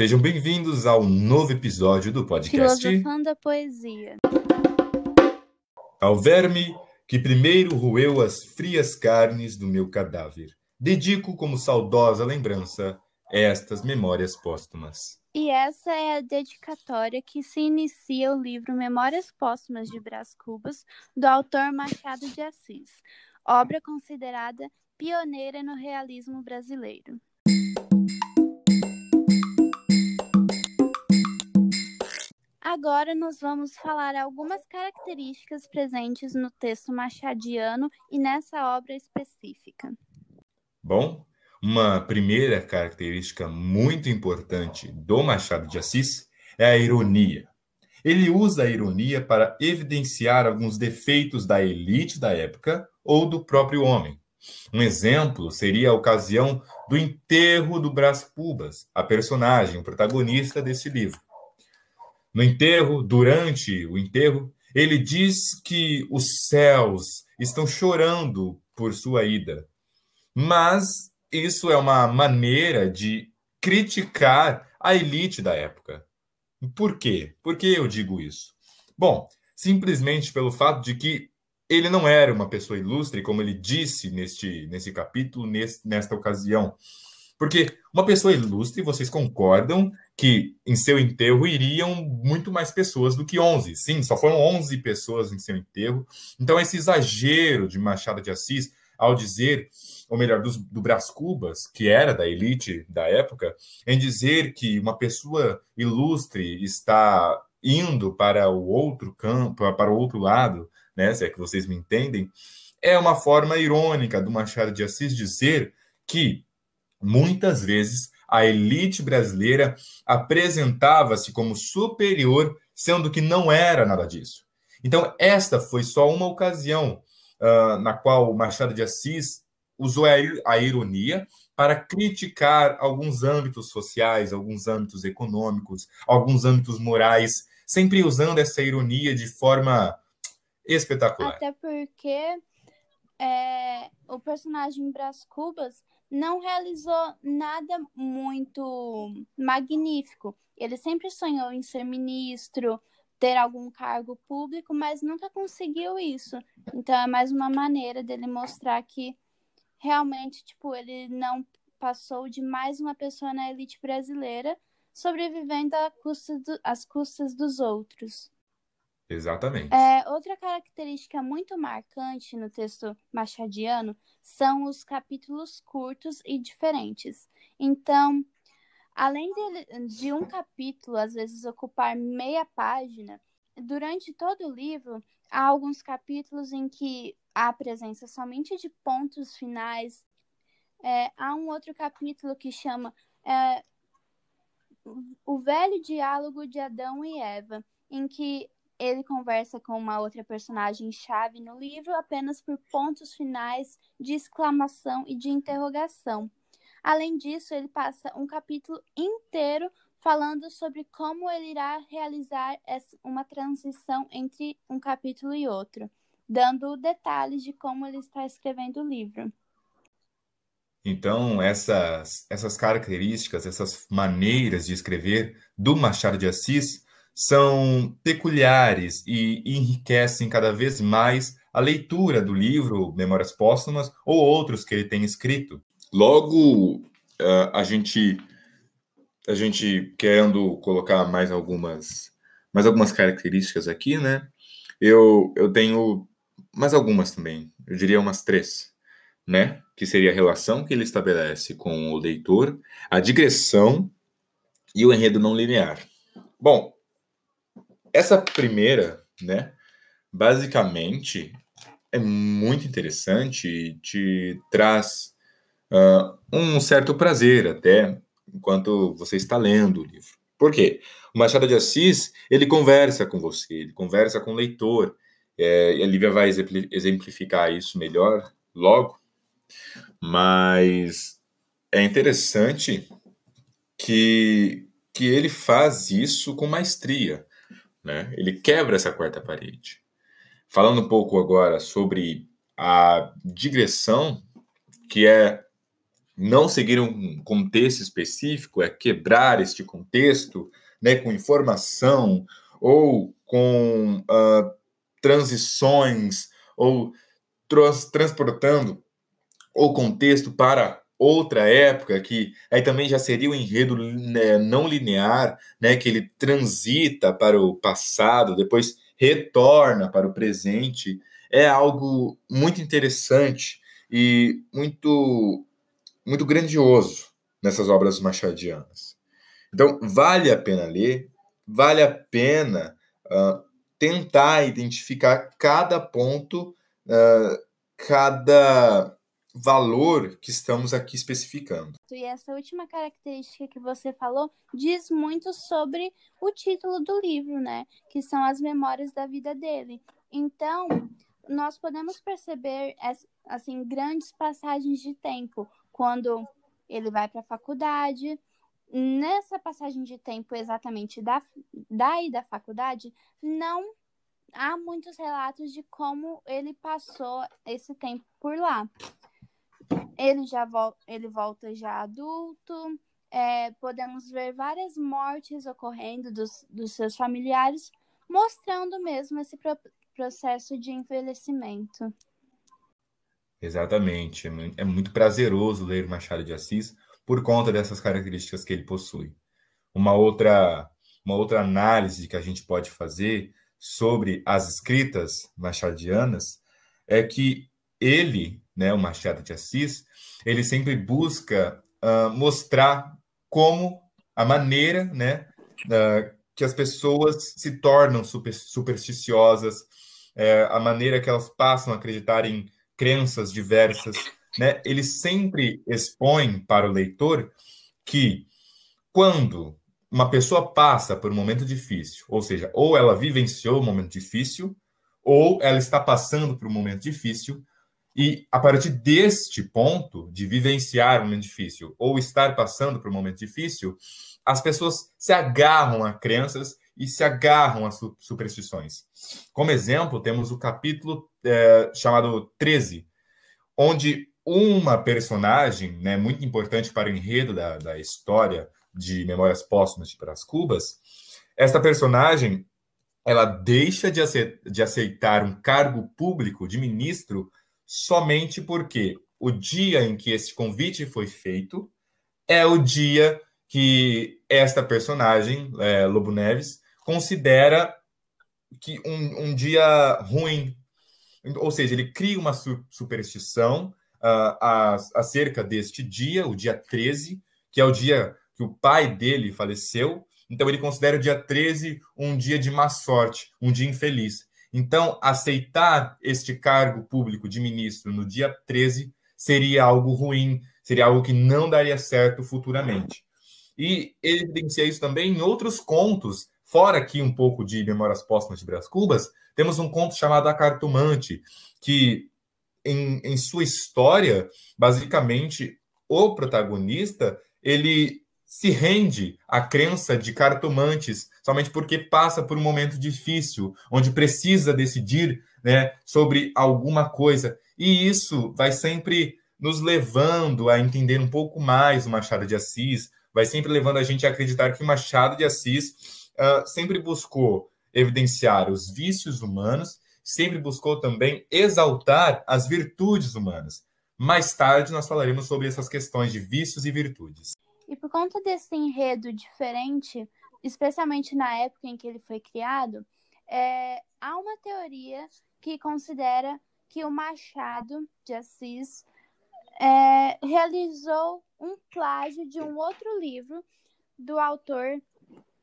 Sejam bem-vindos ao novo episódio do podcast Filosofando a Poesia. Ao verme que primeiro roeu as frias carnes do meu cadáver, dedico como saudosa lembrança estas memórias póstumas. E essa é a dedicatória que se inicia o livro Memórias Póstumas de Brás Cubas, do autor Machado de Assis, obra considerada pioneira no realismo brasileiro. Agora nós vamos falar algumas características presentes no texto machadiano e nessa obra específica. Bom, uma primeira característica muito importante do Machado de Assis é a ironia. Ele usa a ironia para evidenciar alguns defeitos da elite da época ou do próprio homem. Um exemplo seria a ocasião do enterro do Brás Cubas, a personagem, o protagonista desse livro. No enterro, durante o enterro, ele diz que os céus estão chorando por sua ida. Mas isso é uma maneira de criticar a elite da época. Por quê? Por que eu digo isso? Bom, simplesmente pelo fato de que ele não era uma pessoa ilustre, como ele disse neste, nesse capítulo, nesta ocasião. Porque uma pessoa ilustre, vocês concordam que em seu enterro iriam muito mais pessoas do que 11. Sim, só foram 11 pessoas em seu enterro. Então, esse exagero de Machado de Assis ao dizer, ou melhor, do, do Brás Cubas, que era da elite da época, em dizer que uma pessoa ilustre está indo para o outro campo, para o outro lado, né, se é que vocês me entendem, é uma forma irônica do Machado de Assis dizer que Muitas vezes, a elite brasileira apresentava-se como superior, sendo que não era nada disso. Então, esta foi só uma ocasião uh, na qual Machado de Assis usou a, ironia para criticar alguns âmbitos sociais, alguns âmbitos econômicos, alguns âmbitos morais, sempre usando essa ironia de forma espetacular. Até porque é, o personagem Brás Cubas não realizou nada muito magnífico. Ele sempre sonhou em ser ministro, ter algum cargo público, mas nunca conseguiu isso. Então é mais uma maneira dele mostrar que realmente, tipo, ele não passou de mais uma pessoa na elite brasileira, sobrevivendo às custas dos outros. Exatamente. É, outra característica muito marcante no texto machadiano são os capítulos curtos e diferentes. Então, além de, de um capítulo, às vezes, ocupar meia página, durante todo o livro, há alguns capítulos em que há presença somente de pontos finais. É, há um outro capítulo que chama é, O Velho Diálogo de Adão e Eva, em que ele conversa com uma outra personagem-chave no livro apenas por pontos finais de exclamação e de interrogação. Além disso, ele passa um capítulo inteiro falando sobre como ele irá realizar uma transição entre um capítulo e outro, dando detalhes de como ele está escrevendo o livro. Então, essas, essas características, essas maneiras de escrever do Machado de Assis são peculiares e enriquecem cada vez mais a leitura do livro Memórias Póstumas ou outros que ele tem escrito. Logo, eh, a gente a gente querendo colocar mais algumas mais algumas características aqui, né? Eu eu tenho mais algumas também. Eu diria umas três, né? Que seria a relação que ele estabelece com o leitor, a digressão e o enredo não linear. Bom, essa primeira, né, basicamente é muito interessante e te traz uh, um certo prazer até enquanto você está lendo o livro. Por quê? O Machado de Assis, ele conversa com você, ele conversa com o leitor. É, a Lívia vai exemplificar isso melhor logo, mas é interessante que, que ele faz isso com maestria. Né? Ele quebra essa quarta parede. Falando um pouco agora sobre a digressão, que é não seguir um contexto específico, é quebrar este contexto né, com informação ou com uh, transições ou trans transportando o contexto para outra época, que aí também já seria o um enredo né, não linear, né, que ele transita para o passado, depois retorna para o presente, é algo muito interessante e muito muito grandioso nessas obras machadianas. Então, vale a pena ler, vale a pena uh, tentar identificar cada ponto, uh, cada valor que estamos aqui especificando. E essa última característica que você falou diz muito sobre o título do livro, né? Que são as memórias da vida dele. Então, nós podemos perceber assim grandes passagens de tempo quando ele vai para a faculdade. Nessa passagem de tempo exatamente da daí da faculdade, não há muitos relatos de como ele passou esse tempo por lá. Ele já vo ele volta já adulto. É, podemos ver várias mortes ocorrendo dos, dos seus familiares, mostrando mesmo esse pro processo de envelhecimento. Exatamente. É, é muito prazeroso ler Machado de Assis por conta dessas características que ele possui. Uma outra, uma outra análise que a gente pode fazer sobre as escritas machadianas é que ele, né, o Machado de Assis, ele sempre busca uh, mostrar como a maneira, né, uh, que as pessoas se tornam super, supersticiosas, uh, a maneira que elas passam a acreditar em crenças diversas, né? Ele sempre expõe para o leitor que quando uma pessoa passa por um momento difícil, ou seja, ou ela vivenciou um momento difícil, ou ela está passando por um momento difícil, e a partir deste ponto de vivenciar um momento difícil ou estar passando por um momento difícil, as pessoas se agarram a crenças e se agarram a superstições. Como exemplo, temos o capítulo é, chamado 13, onde uma personagem né, muito importante para o enredo da, da história de Memórias Póstumas de Brás Cubas, esta personagem ela deixa de, de aceitar um cargo público de ministro somente porque o dia em que esse convite foi feito é o dia que esta personagem, é, Lobo Neves, considera que um, um dia ruim. Ou seja, ele cria uma superstição uh, acerca deste dia, o dia 13, que é o dia que o pai dele faleceu. Então, ele considera o dia 13 um dia de má sorte, um dia infeliz. Então, aceitar este cargo público de ministro no dia 13 seria algo ruim, seria algo que não daria certo futuramente. E evidencia isso também em outros contos, fora aqui um pouco de Memórias Póstumas de Brás Cubas, temos um conto chamado A Cartomante, que em, em sua história, basicamente, o protagonista, ele se rende à crença de cartomantes somente porque passa por um momento difícil, onde precisa decidir né, sobre alguma coisa. E isso vai sempre nos levando a entender um pouco mais o Machado de Assis, vai sempre levando a gente a acreditar que o Machado de Assis uh, sempre buscou evidenciar os vícios humanos, sempre buscou também exaltar as virtudes humanas. Mais tarde nós falaremos sobre essas questões de vícios e virtudes. E por conta desse enredo diferente, especialmente na época em que ele foi criado, é, há uma teoria que considera que o Machado de Assis é, realizou um plágio de um outro livro do autor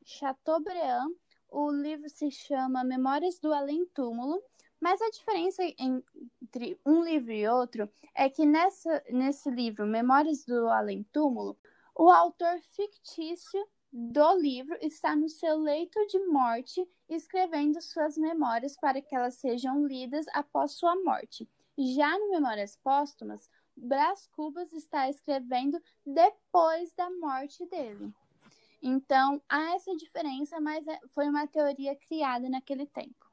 Chateaubriand. O livro se chama Memórias do Além Túmulo, mas a diferença entre um livro e outro é que nessa, nesse livro, Memórias do Além Túmulo, o autor fictício do livro está no seu leito de morte, escrevendo suas memórias para que elas sejam lidas após sua morte. Já no Memórias Póstumas, Brás Cubas está escrevendo depois da morte dele. Então, há essa diferença, mas é, foi uma teoria criada naquele tempo.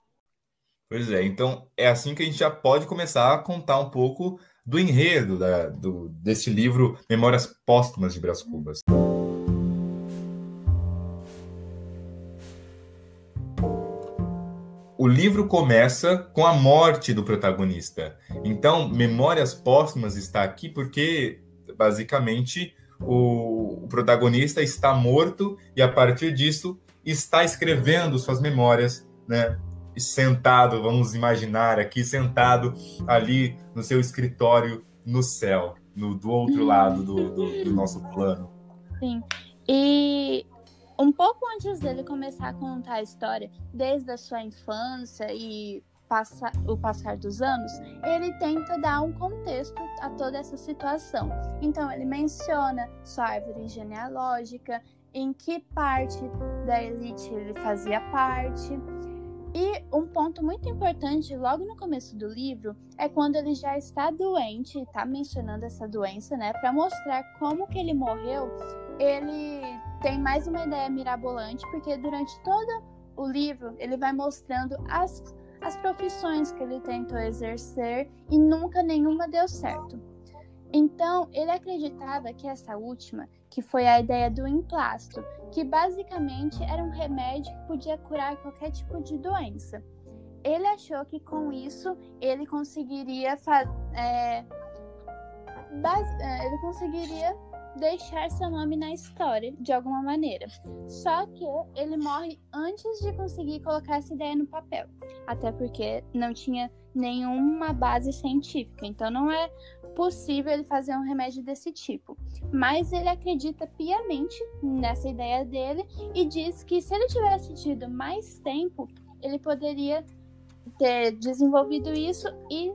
Pois é, então é assim que a gente já pode começar a contar um pouco do enredo da, do, desse livro Memórias Póstumas de Brás Cubas. O livro começa com a morte do protagonista. Então, Memórias Póstumas está aqui porque, basicamente, o, o protagonista está morto e, a partir disso, está escrevendo suas memórias, né? Sentado, vamos imaginar aqui, sentado ali no seu escritório no céu, no, do outro uhum. lado do, do, do nosso plano. Sim. E um pouco antes dele começar a contar a história, desde a sua infância e passa, o passar dos anos, ele tenta dar um contexto a toda essa situação. Então, ele menciona sua árvore genealógica, em que parte da elite ele fazia parte. E um ponto muito importante logo no começo do livro é quando ele já está doente, está mencionando essa doença, né, para mostrar como que ele morreu. Ele tem mais uma ideia mirabolante, porque durante todo o livro ele vai mostrando as as profissões que ele tentou exercer e nunca nenhuma deu certo. Então, ele acreditava que essa última, que foi a ideia do emplasto, que basicamente era um remédio que podia curar qualquer tipo de doença. Ele achou que com isso ele conseguiria é, é, ele conseguiria deixar seu nome na história de alguma maneira. Só que ele morre antes de conseguir colocar essa ideia no papel, até porque não tinha nenhuma base científica, então não é possível ele fazer um remédio desse tipo. Mas ele acredita piamente nessa ideia dele e diz que se ele tivesse tido mais tempo, ele poderia ter desenvolvido isso e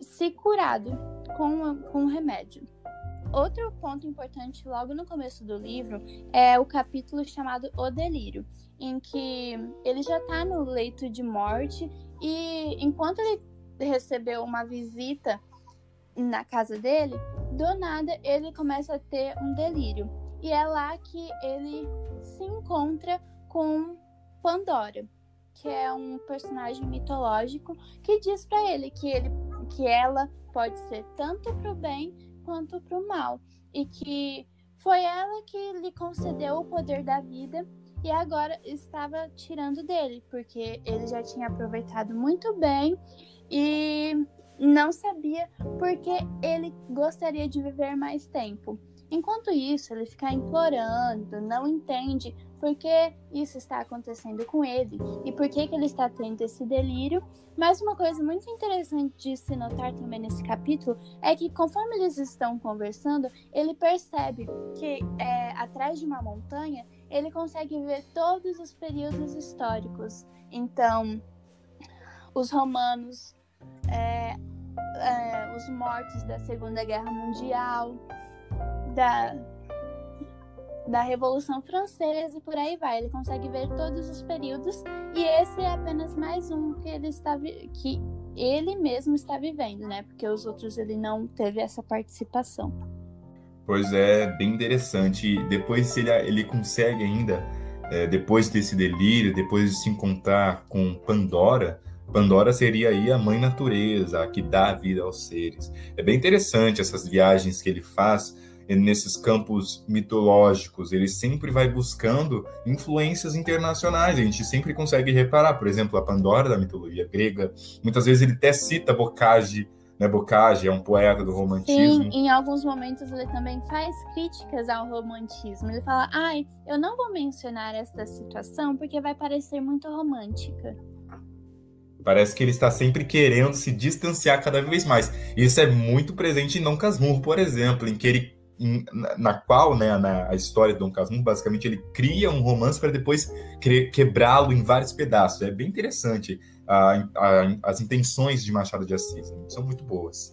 se curado com, com um remédio. Outro ponto importante logo no começo do livro é o capítulo chamado O Delírio, em que ele já está no leito de morte e enquanto ele recebeu uma visita na casa dele, do nada ele começa a ter um delírio. E é lá que ele se encontra com Pandora, que é um personagem mitológico que diz para ele que ele que ela pode ser tanto para o bem quanto para o mal, e que foi ela que lhe concedeu o poder da vida e agora estava tirando dele, porque ele já tinha aproveitado muito bem e não sabia porque ele gostaria de viver mais tempo. Enquanto isso, ele fica implorando, não entende por que isso está acontecendo com ele e por que, que ele está tendo esse delírio. Mas uma coisa muito interessante de se notar também nesse capítulo é que conforme eles estão conversando, ele percebe que é, atrás de uma montanha ele consegue ver todos os períodos históricos. Então, os romanos, é, é, os mortos da Segunda Guerra Mundial, da da Revolução Francesa e por aí vai. Ele consegue ver todos os períodos e esse é apenas mais um que ele está que ele mesmo está vivendo, né? Porque os outros ele não teve essa participação. Pois é, bem interessante. Depois ele, ele consegue ainda, é, depois desse delírio, depois de se encontrar com Pandora, Pandora seria aí a mãe natureza, a que dá vida aos seres. É bem interessante essas viagens que ele faz nesses campos mitológicos, ele sempre vai buscando influências internacionais. A gente sempre consegue reparar, por exemplo, a Pandora da mitologia grega. Muitas vezes ele até cita Bocage, né? Bocage é um poeta do romantismo. Sim, em alguns momentos ele também faz críticas ao romantismo. Ele fala: "Ai, eu não vou mencionar esta situação porque vai parecer muito romântica". Parece que ele está sempre querendo se distanciar cada vez mais. Isso é muito presente em Dom Casmurro, por exemplo, em que ele na qual, né, na a história de Dom Casmurro, basicamente ele cria um romance para depois quebrá-lo em vários pedaços. É bem interessante a, a, as intenções de Machado de Assis, né? são muito boas.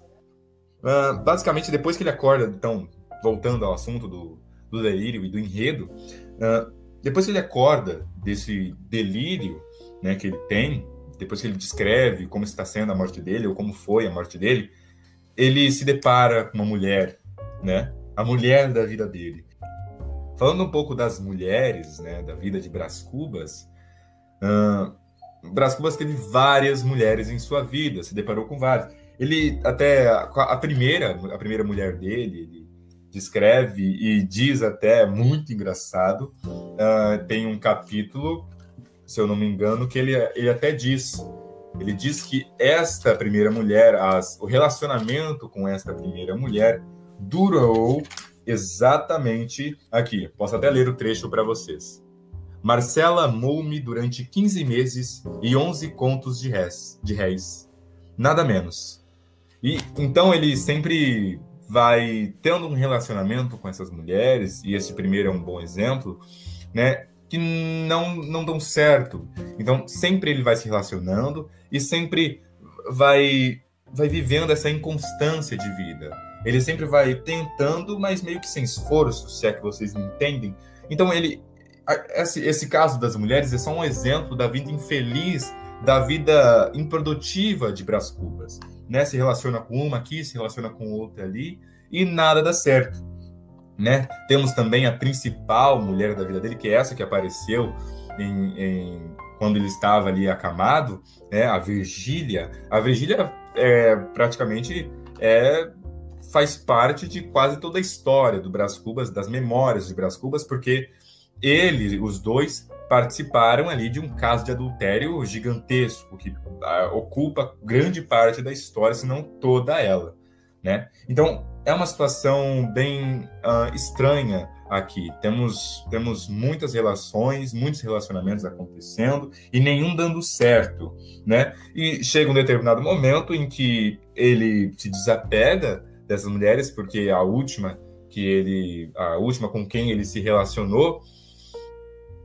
Uh, basicamente, depois que ele acorda, então, voltando ao assunto do, do delírio e do enredo, uh, depois que ele acorda desse delírio né, que ele tem, depois que ele descreve como está sendo a morte dele ou como foi a morte dele, ele se depara com uma mulher, né? a mulher da vida dele. Falando um pouco das mulheres, né, da vida de Brás Cubas, uh, Brás Cubas teve várias mulheres em sua vida, se deparou com várias. Ele até a primeira, a primeira mulher dele, ele descreve e diz até muito engraçado. Uh, tem um capítulo, se eu não me engano, que ele, ele até diz. Ele diz que esta primeira mulher, as, o relacionamento com esta primeira mulher durou exatamente aqui. Posso até ler o trecho para vocês. Marcela amou-me durante 15 meses e 11 contos de réis, de réis. Nada menos. E então ele sempre vai tendo um relacionamento com essas mulheres, e esse primeiro é um bom exemplo, né? Que não, não dão certo. Então, sempre ele vai se relacionando e sempre vai, vai vivendo essa inconstância de vida. Ele sempre vai tentando, mas meio que sem esforço, se é que vocês me entendem. Então, ele. Esse, esse caso das mulheres é só um exemplo da vida infeliz, da vida improdutiva de Brás Cubas né? Se relaciona com uma aqui, se relaciona com outra ali e nada dá certo, né? Temos também a principal mulher da vida dele, que é essa que apareceu em, em quando ele estava ali acamado, né? A Virgília. A Virgília é praticamente é faz parte de quase toda a história do Brás Cubas, das memórias de Brás Cubas, porque ele, os dois, participaram ali de um caso de adultério gigantesco que uh, ocupa grande parte da história, se não toda ela, né? Então é uma situação bem uh, estranha aqui. Temos temos muitas relações, muitos relacionamentos acontecendo e nenhum dando certo, né? E chega um determinado momento em que ele se desapega dessas mulheres porque a última que ele a última com quem ele se relacionou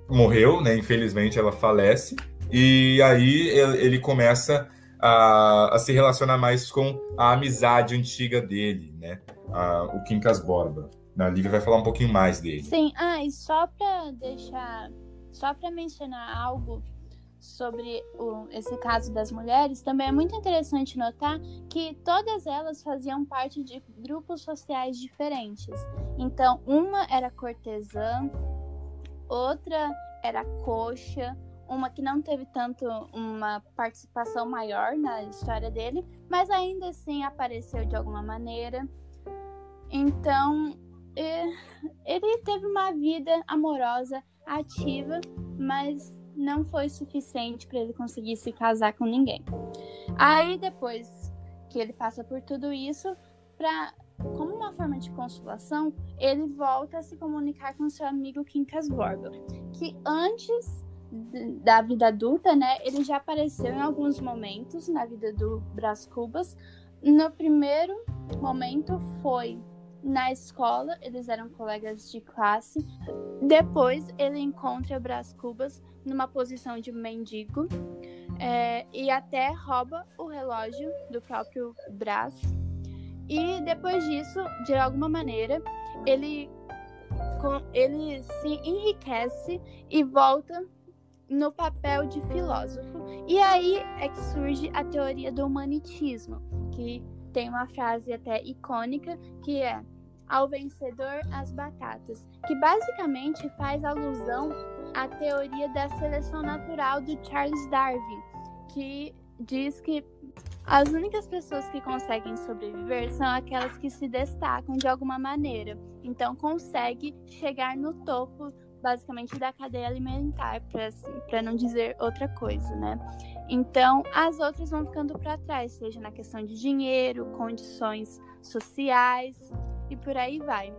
morreu, né? Infelizmente ela falece. E aí ele começa a, a se relacionar mais com a amizade antiga dele, né? A, o Quincas Borba. A Lívia vai falar um pouquinho mais dele. Sim, ah, e só para deixar, só para mencionar algo sobre o, esse caso das mulheres, também é muito interessante notar que todas elas faziam parte de grupos sociais diferentes. Então, uma era cortesã, outra era coxa, uma que não teve tanto uma participação maior na história dele, mas ainda assim apareceu de alguma maneira. Então, ele teve uma vida amorosa, ativa, mas não foi suficiente para ele conseguir se casar com ninguém. Aí depois que ele passa por tudo isso, para como uma forma de consolação, ele volta a se comunicar com seu amigo Quincas Borba, que antes da vida adulta, né, ele já apareceu em alguns momentos na vida do Brás Cubas. No primeiro momento foi na escola, eles eram colegas de classe. Depois ele encontra Brás Cubas numa posição de mendigo é, e até rouba o relógio do próprio Brás e depois disso, de alguma maneira, ele, ele se enriquece e volta no papel de filósofo. E aí é que surge a teoria do humanitismo, que tem uma frase até icônica que é ao vencedor as batatas, que basicamente faz alusão à teoria da seleção natural do Charles Darwin, que diz que as únicas pessoas que conseguem sobreviver são aquelas que se destacam de alguma maneira. Então, consegue chegar no topo, basicamente, da cadeia alimentar, para não dizer outra coisa, né? Então, as outras vão ficando para trás, seja na questão de dinheiro, condições sociais e por aí vai.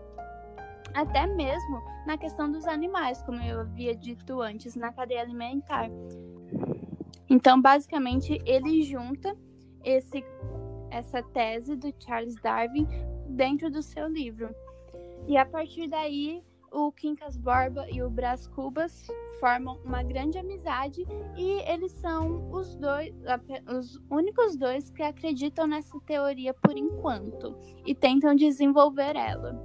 Até mesmo na questão dos animais, como eu havia dito antes, na cadeia alimentar. Então, basicamente, ele junta esse, essa tese do Charles Darwin dentro do seu livro. E a partir daí, o Quincas Borba e o Brás Cubas formam uma grande amizade e eles são os dois, os únicos dois que acreditam nessa teoria por enquanto e tentam desenvolver ela.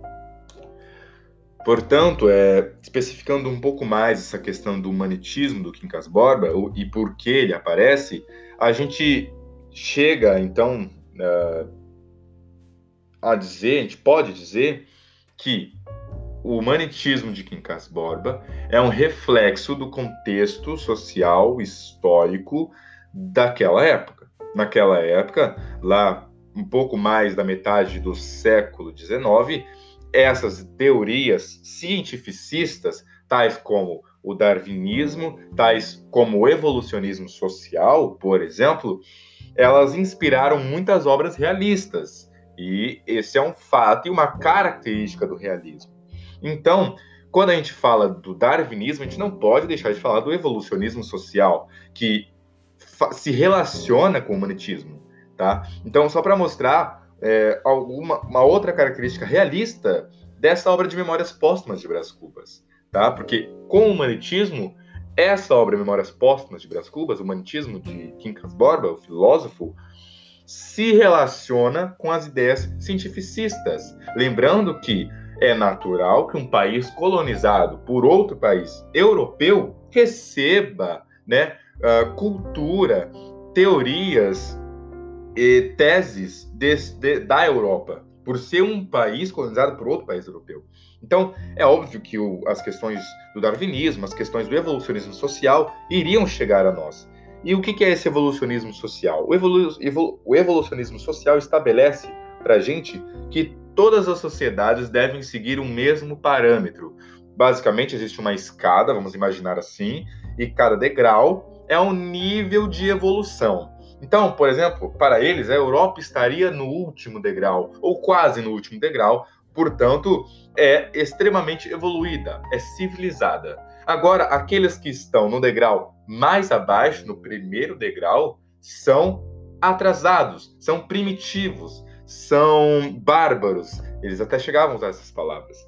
Portanto, é, especificando um pouco mais essa questão do humanitismo do Quincas Borba e por que ele aparece, a gente chega, então, uh, a dizer, a gente pode dizer que o humanitismo de Quincas Borba é um reflexo do contexto social, histórico daquela época. Naquela época, lá um pouco mais da metade do século XIX, essas teorias cientificistas, tais como o darwinismo, tais como o evolucionismo social, por exemplo, elas inspiraram muitas obras realistas. E esse é um fato e uma característica do realismo. Então, quando a gente fala do darwinismo, a gente não pode deixar de falar do evolucionismo social, que se relaciona com o humanitismo, tá? Então, só para mostrar é, alguma uma outra característica realista dessa obra de Memórias Póstumas de Brás Cubas, tá? Porque com o humanitismo, essa obra Memórias Póstumas de Brás Cubas, o humanitismo de Quincas Borba, o filósofo, se relaciona com as ideias cientificistas, lembrando que é natural que um país colonizado por outro país europeu receba né, uh, cultura, teorias e teses de, de, da Europa, por ser um país colonizado por outro país europeu. Então, é óbvio que o, as questões do darwinismo, as questões do evolucionismo social iriam chegar a nós. E o que, que é esse evolucionismo social? O, evolu, o evolucionismo social estabelece para a gente que todas as sociedades devem seguir o mesmo parâmetro. Basicamente, existe uma escada, vamos imaginar assim, e cada degrau é um nível de evolução. Então, por exemplo, para eles, a Europa estaria no último degrau, ou quase no último degrau, portanto, é extremamente evoluída, é civilizada. Agora, aqueles que estão no degrau mais abaixo, no primeiro degrau, são atrasados, são primitivos, são bárbaros. Eles até chegavam a usar essas palavras.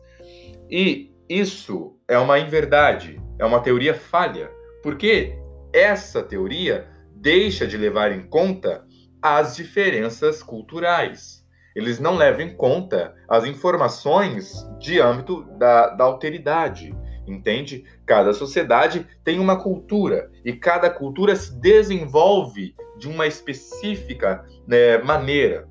E isso é uma inverdade, é uma teoria falha, porque essa teoria deixa de levar em conta as diferenças culturais. Eles não levam em conta as informações de âmbito da, da alteridade, entende? Cada sociedade tem uma cultura e cada cultura se desenvolve de uma específica né, maneira.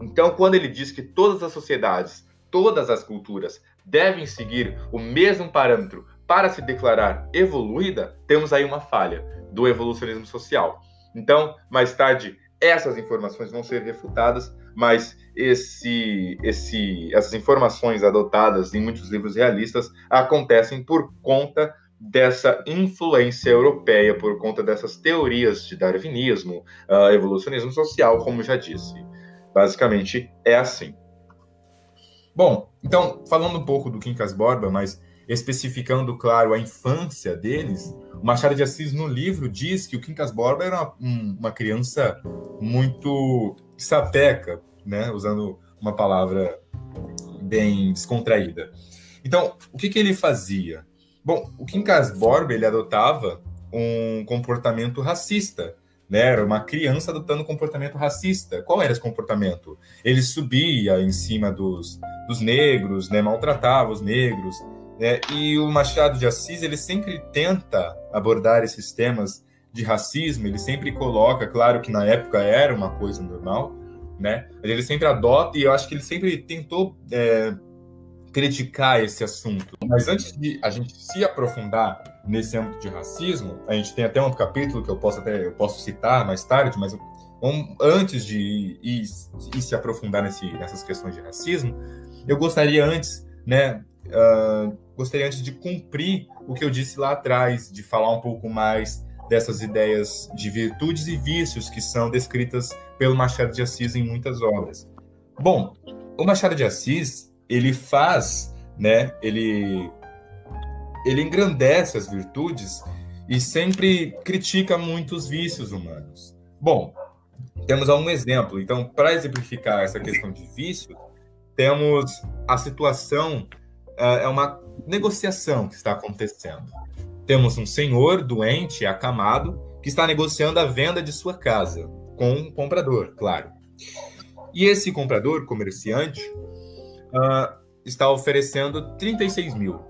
Então, quando ele diz que todas as sociedades, todas as culturas devem seguir o mesmo parâmetro para se declarar evoluída, temos aí uma falha do evolucionismo social. Então, mais tarde, essas informações vão ser refutadas, mas esse, esse, essas informações adotadas em muitos livros realistas acontecem por conta dessa influência europeia, por conta dessas teorias de darwinismo, uh, evolucionismo social, como já disse. Basicamente é assim. Bom, então, falando um pouco do Quincas Borba, mas especificando, claro, a infância deles, o Machado de Assis, no livro, diz que o Quincas Borba era uma, uma criança muito sapeca, né? usando uma palavra bem descontraída. Então, o que, que ele fazia? Bom, o Quincas Borba, ele adotava um comportamento racista, né? Era uma criança adotando comportamento racista. Qual era esse comportamento? Ele subia em cima dos, dos negros, né? maltratava os negros. Né? E o Machado de Assis ele sempre tenta abordar esses temas de racismo. Ele sempre coloca, claro que na época era uma coisa normal, né? Mas ele sempre adota e eu acho que ele sempre tentou é, criticar esse assunto. Mas antes de a gente se aprofundar nesse âmbito de racismo, a gente tem até um capítulo que eu posso até eu posso citar mais tarde, mas um, antes de ir, ir, se aprofundar nesse, nessas questões de racismo, eu gostaria antes, né, uh, gostaria antes de cumprir o que eu disse lá atrás, de falar um pouco mais dessas ideias de virtudes e vícios que são descritas pelo Machado de Assis em muitas obras. Bom, o Machado de Assis ele faz, né? Ele ele engrandece as virtudes e sempre critica muitos vícios humanos. Bom, temos um exemplo. Então, para exemplificar essa questão de vício, temos a situação uh, é uma negociação que está acontecendo. Temos um senhor doente, acamado, que está negociando a venda de sua casa com um comprador, claro. E esse comprador, comerciante, uh, está oferecendo 36 mil.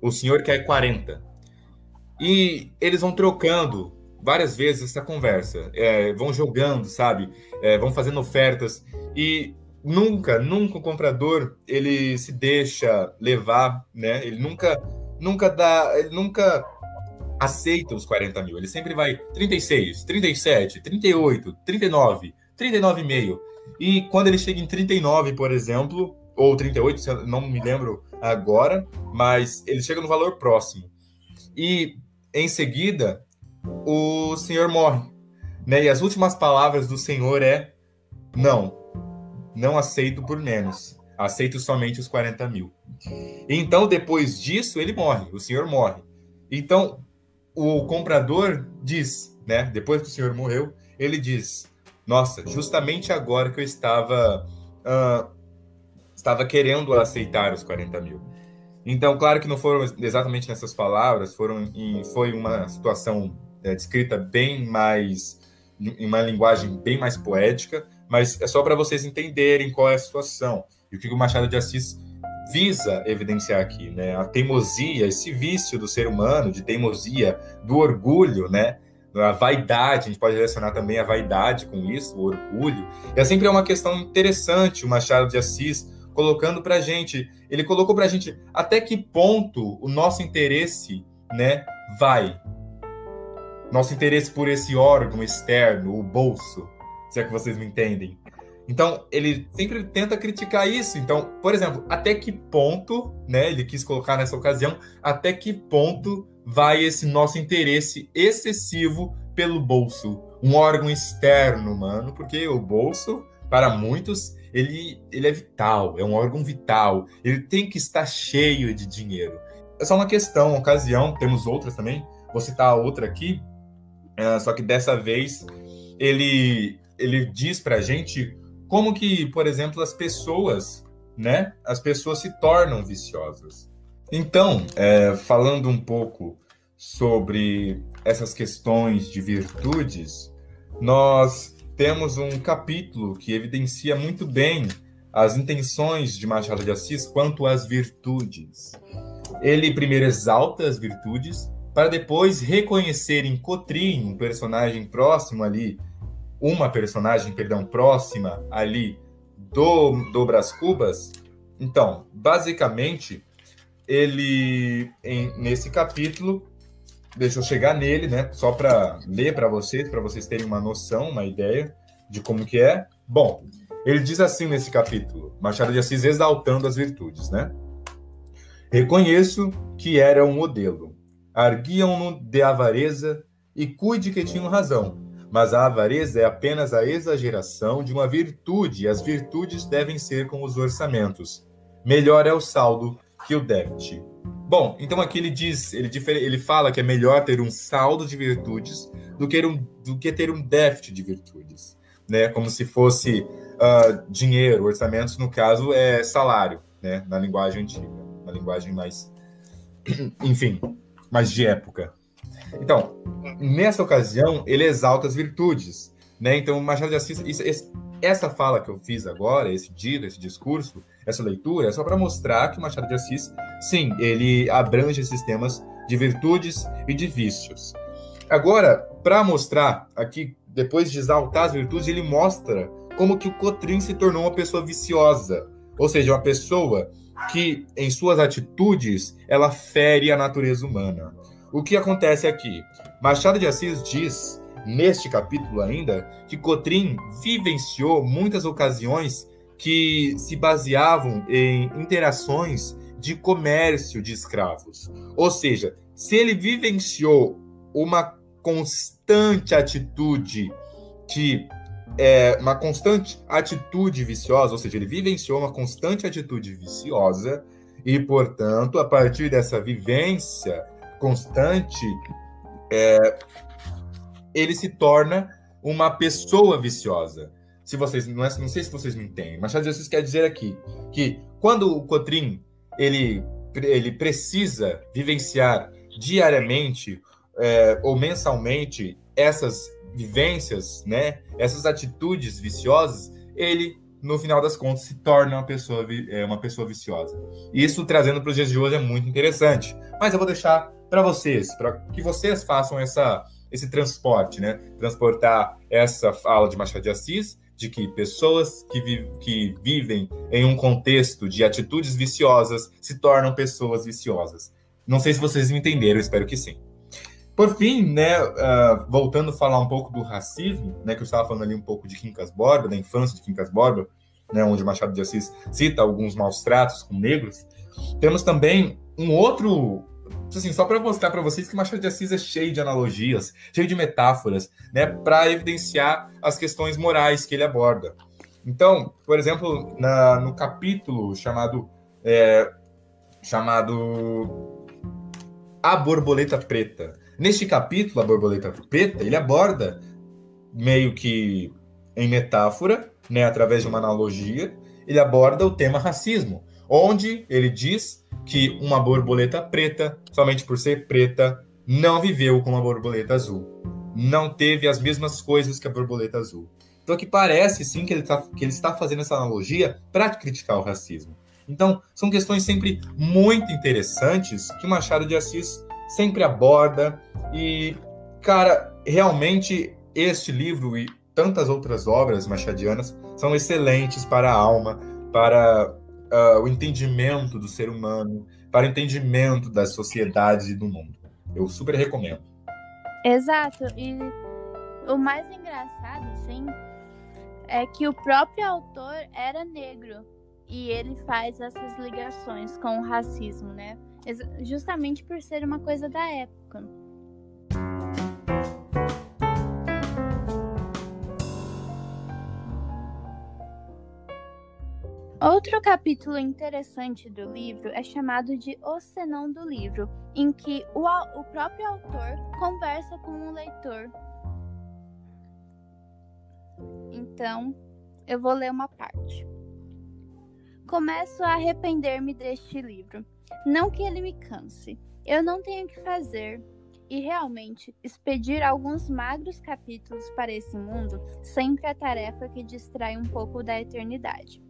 O senhor quer 40. E eles vão trocando várias vezes essa conversa. É, vão jogando, sabe? É, vão fazendo ofertas. E nunca, nunca o comprador ele se deixa levar, né? Ele nunca, nunca dá, ele nunca aceita os 40 mil. Ele sempre vai 36, 37, 38, 39, 39,5. E quando ele chega em 39, por exemplo, ou 38, não me lembro agora, mas ele chega no valor próximo. E em seguida, o Senhor morre. Né? E as últimas palavras do Senhor é: Não, não aceito por menos. Aceito somente os 40 mil. Então, depois disso, ele morre, o Senhor morre. Então, o comprador diz, né? Depois que o Senhor morreu, ele diz: Nossa, justamente agora que eu estava. Uh, estava querendo aceitar os 40 mil. Então, claro que não foram exatamente nessas palavras, foram em, foi uma situação é, descrita bem mais, em uma linguagem bem mais poética, mas é só para vocês entenderem qual é a situação e o que o Machado de Assis visa evidenciar aqui, né? A teimosia, esse vício do ser humano, de teimosia, do orgulho, né? A vaidade, a gente pode relacionar também a vaidade com isso, o orgulho. É sempre uma questão interessante o Machado de Assis colocando para gente. Ele colocou para gente até que ponto o nosso interesse, né, vai. Nosso interesse por esse órgão externo, o bolso, se é que vocês me entendem. Então, ele sempre tenta criticar isso. Então, por exemplo, até que ponto, né, ele quis colocar nessa ocasião, até que ponto vai esse nosso interesse excessivo pelo bolso? Um órgão externo, mano, porque o bolso, para muitos, ele, ele é vital, é um órgão vital, ele tem que estar cheio de dinheiro. É só uma questão, uma ocasião, temos outras também, vou citar outra aqui, é, só que dessa vez ele, ele diz para a gente como que, por exemplo, as pessoas, né, as pessoas se tornam viciosas. Então, é, falando um pouco sobre essas questões de virtudes, nós temos um capítulo que evidencia muito bem as intenções de Machado de Assis quanto às virtudes. Ele primeiro exalta as virtudes para depois reconhecer em Cotrim, um personagem próximo ali, uma personagem, perdão, próxima ali do, do Brás Cubas. Então, basicamente, ele, em, nesse capítulo, deixa eu chegar nele, né? Só para ler para vocês, para vocês terem uma noção, uma ideia de como que é. Bom, ele diz assim nesse capítulo, Machado de Assis exaltando as virtudes, né? Reconheço que era um modelo. Arguiam-no de avareza e cuide que tinham razão. Mas a avareza é apenas a exageração de uma virtude, e as virtudes devem ser como os orçamentos. Melhor é o saldo que o déficit. Bom, então aqui ele diz, ele, ele fala que é melhor ter um saldo de virtudes do que, um, do que ter um déficit de virtudes, né? Como se fosse uh, dinheiro, orçamentos, no caso, é salário, né? Na linguagem antiga, na linguagem mais, enfim, mais de época. Então, nessa ocasião, ele exalta as virtudes, né? Então, Machado de Assis, isso, essa fala que eu fiz agora, esse dito, esse discurso, essa leitura, é só para mostrar que o Machado de Assis, sim, ele abrange esses temas de virtudes e de vícios. Agora, para mostrar aqui, depois de exaltar as virtudes, ele mostra como que o Cotrim se tornou uma pessoa viciosa, ou seja, uma pessoa que em suas atitudes ela fere a natureza humana. O que acontece aqui? Machado de Assis diz neste capítulo ainda, que Cotrim vivenciou muitas ocasiões que se baseavam em interações de comércio de escravos. Ou seja, se ele vivenciou uma constante atitude que é uma constante atitude viciosa, ou seja, ele vivenciou uma constante atitude viciosa e, portanto, a partir dessa vivência constante, é, ele se torna uma pessoa viciosa. Se vocês não, é, não sei se vocês me entendem, Machado de Assis quer dizer aqui que quando o Cotrim ele, ele precisa vivenciar diariamente é, ou mensalmente essas vivências, né, essas atitudes viciosas, ele no final das contas se torna uma pessoa, é, uma pessoa viciosa. Isso trazendo para os dias de hoje é muito interessante. Mas eu vou deixar para vocês, para que vocês façam essa esse transporte, né? Transportar essa fala de Machado de Assis de que pessoas que, vi que vivem em um contexto de atitudes viciosas se tornam pessoas viciosas. Não sei se vocês me entenderam, espero que sim. Por fim, né, uh, voltando a falar um pouco do racismo, né, que eu estava falando ali um pouco de Quincas Borba, da infância de Quincas Borba, né, onde Machado de Assis cita alguns maus tratos com negros, temos também um outro assim, só para mostrar para vocês que Machado de Assis é cheio de analogias, cheio de metáforas, né, para evidenciar as questões morais que ele aborda. Então, por exemplo, na, no capítulo chamado é, chamado A Borboleta Preta. Neste capítulo, A Borboleta Preta, ele aborda meio que em metáfora, né, através de uma analogia, ele aborda o tema racismo, onde ele diz que uma borboleta preta, somente por ser preta, não viveu com uma borboleta azul. Não teve as mesmas coisas que a borboleta azul. Então aqui parece sim que ele, tá, que ele está fazendo essa analogia para criticar o racismo. Então, são questões sempre muito interessantes que Machado de Assis sempre aborda. E, cara, realmente este livro e tantas outras obras machadianas são excelentes para a alma, para uh, o entendimento do ser humano, para o entendimento das sociedades e do mundo. Eu super recomendo. Exato. E o mais engraçado, assim, é que o próprio autor era negro e ele faz essas ligações com o racismo, né? Justamente por ser uma coisa da época. Outro capítulo interessante do livro é chamado de O Senão do Livro, em que o, o próprio autor conversa com o leitor. Então, eu vou ler uma parte. Começo a arrepender-me deste livro. Não que ele me canse. Eu não tenho que fazer. E realmente, expedir alguns magros capítulos para esse mundo sempre é tarefa que distrai um pouco da eternidade.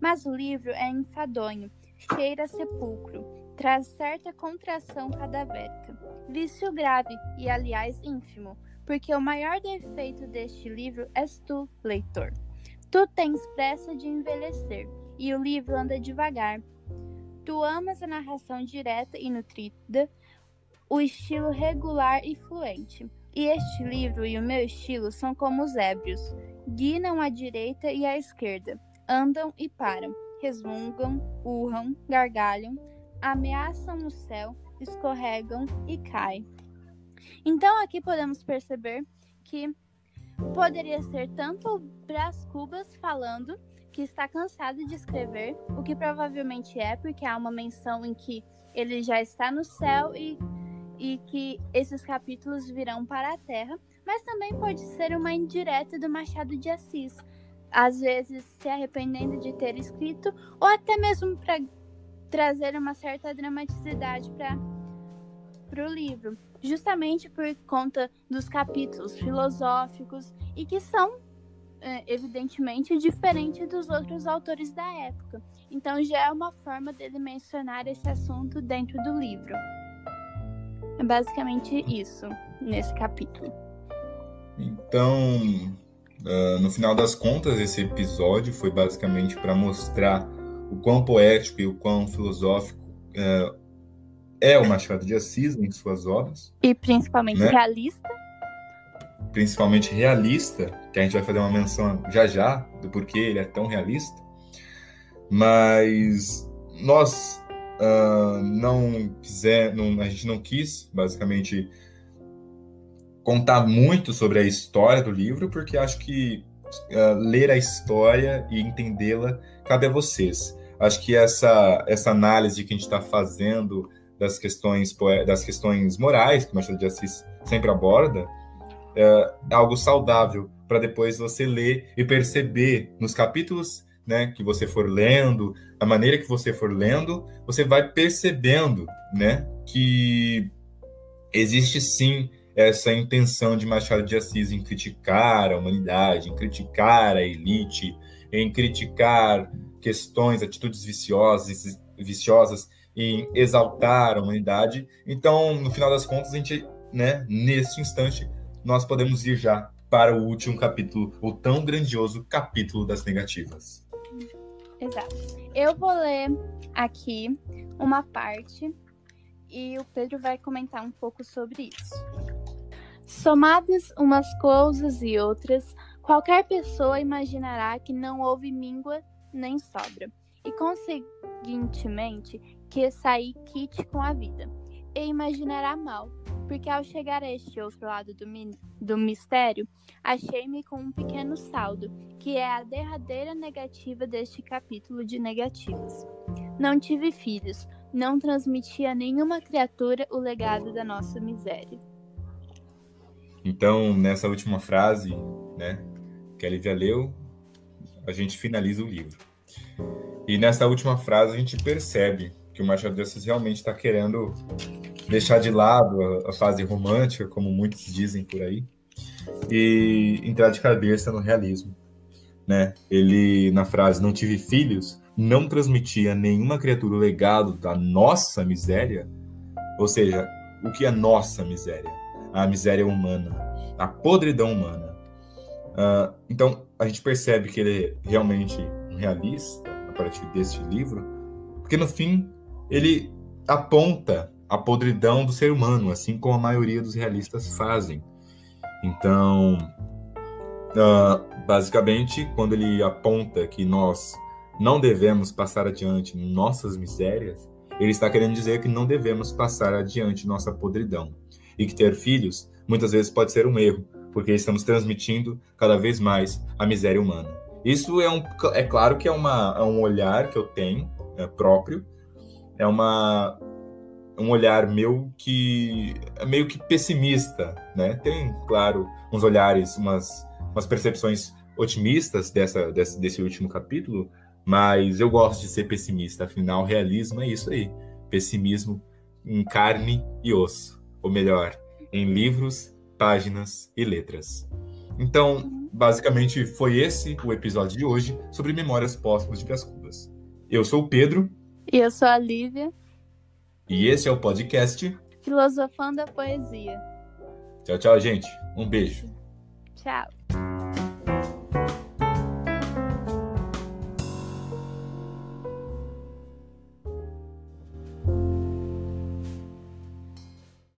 Mas o livro é enfadonho, cheira sepulcro, traz certa contração cadavérica. Vício grave e, aliás, ínfimo, porque o maior defeito deste livro és tu, leitor. Tu tens pressa de envelhecer, e o livro anda devagar. Tu amas a narração direta e nutrida, o estilo regular e fluente. E este livro e o meu estilo são como os ébrios, guinam à direita e à esquerda, andam e param, resmungam, urram, gargalham, ameaçam o céu, escorregam e caem. Então aqui podemos perceber que poderia ser tanto Brás Cubas falando que está cansado de escrever, o que provavelmente é porque há uma menção em que ele já está no céu e, e que esses capítulos virão para a terra, mas também pode ser uma indireta do Machado de Assis, às vezes se arrependendo de ter escrito, ou até mesmo para trazer uma certa dramaticidade para o livro, justamente por conta dos capítulos filosóficos e que são, é, evidentemente, diferentes dos outros autores da época. Então já é uma forma dele mencionar esse assunto dentro do livro. É basicamente isso nesse capítulo. Então, Uh, no final das contas, esse episódio foi basicamente para mostrar o quão poético e o quão filosófico uh, é o Machado de Assis em suas obras. E principalmente né? realista. Principalmente realista, que a gente vai fazer uma menção já já do porquê ele é tão realista. Mas nós uh, não quiser, não, a gente não quis, basicamente, contar muito sobre a história do livro, porque acho que uh, ler a história e entendê-la cabe a vocês. Acho que essa, essa análise que a gente está fazendo das questões, das questões morais, que Machado de Assis sempre aborda, é algo saudável para depois você ler e perceber nos capítulos né, que você for lendo, a maneira que você for lendo, você vai percebendo né, que existe sim essa intenção de Machado de Assis em criticar a humanidade, em criticar a elite, em criticar questões, atitudes viciosas, viciosas em exaltar a humanidade. Então, no final das contas, a gente, né, neste instante, nós podemos ir já para o último capítulo, o tão grandioso capítulo das negativas. Exato. Eu vou ler aqui uma parte e o Pedro vai comentar um pouco sobre isso. Somadas umas coisas e outras, qualquer pessoa imaginará que não houve míngua nem sobra, e conseguintemente que saí quite com a vida, e imaginará mal, porque ao chegar a este outro lado do, do mistério, achei-me com um pequeno saldo, que é a derradeira negativa deste capítulo de negativas. Não tive filhos, não transmiti a nenhuma criatura o legado da nossa miséria. Então, nessa última frase, né, que a Lívia leu, a gente finaliza o livro. E nessa última frase a gente percebe que o Machado de Assis realmente está querendo deixar de lado a, a, fase romântica, como muitos dizem por aí, e entrar de cabeça no realismo. Né? Ele, na frase não tive filhos, não transmitia nenhuma criatura o legado da nossa miséria, ou seja, o que é nossa miséria? A miséria humana, a podridão humana. Uh, então, a gente percebe que ele é realmente um realista a partir deste livro, porque no fim ele aponta a podridão do ser humano, assim como a maioria dos realistas fazem. Então, uh, basicamente, quando ele aponta que nós não devemos passar adiante nossas misérias, ele está querendo dizer que não devemos passar adiante nossa podridão. E que ter filhos muitas vezes pode ser um erro, porque estamos transmitindo cada vez mais a miséria humana. Isso é, um, é claro que é, uma, é um olhar que eu tenho é, próprio, é uma um olhar meu que é meio que pessimista, né? Tem, claro, uns olhares, umas, umas percepções otimistas dessa, desse, desse último capítulo, mas eu gosto de ser pessimista, afinal, realismo é isso aí. Pessimismo em carne e osso, ou melhor, em livros, páginas e letras. Então, basicamente, foi esse o episódio de hoje sobre Memórias Póstumas de Brás Cubas. Eu sou o Pedro. E eu sou a Lívia. E esse é o podcast Filosofando a Poesia. Tchau, tchau, gente. Um beijo. Tchau.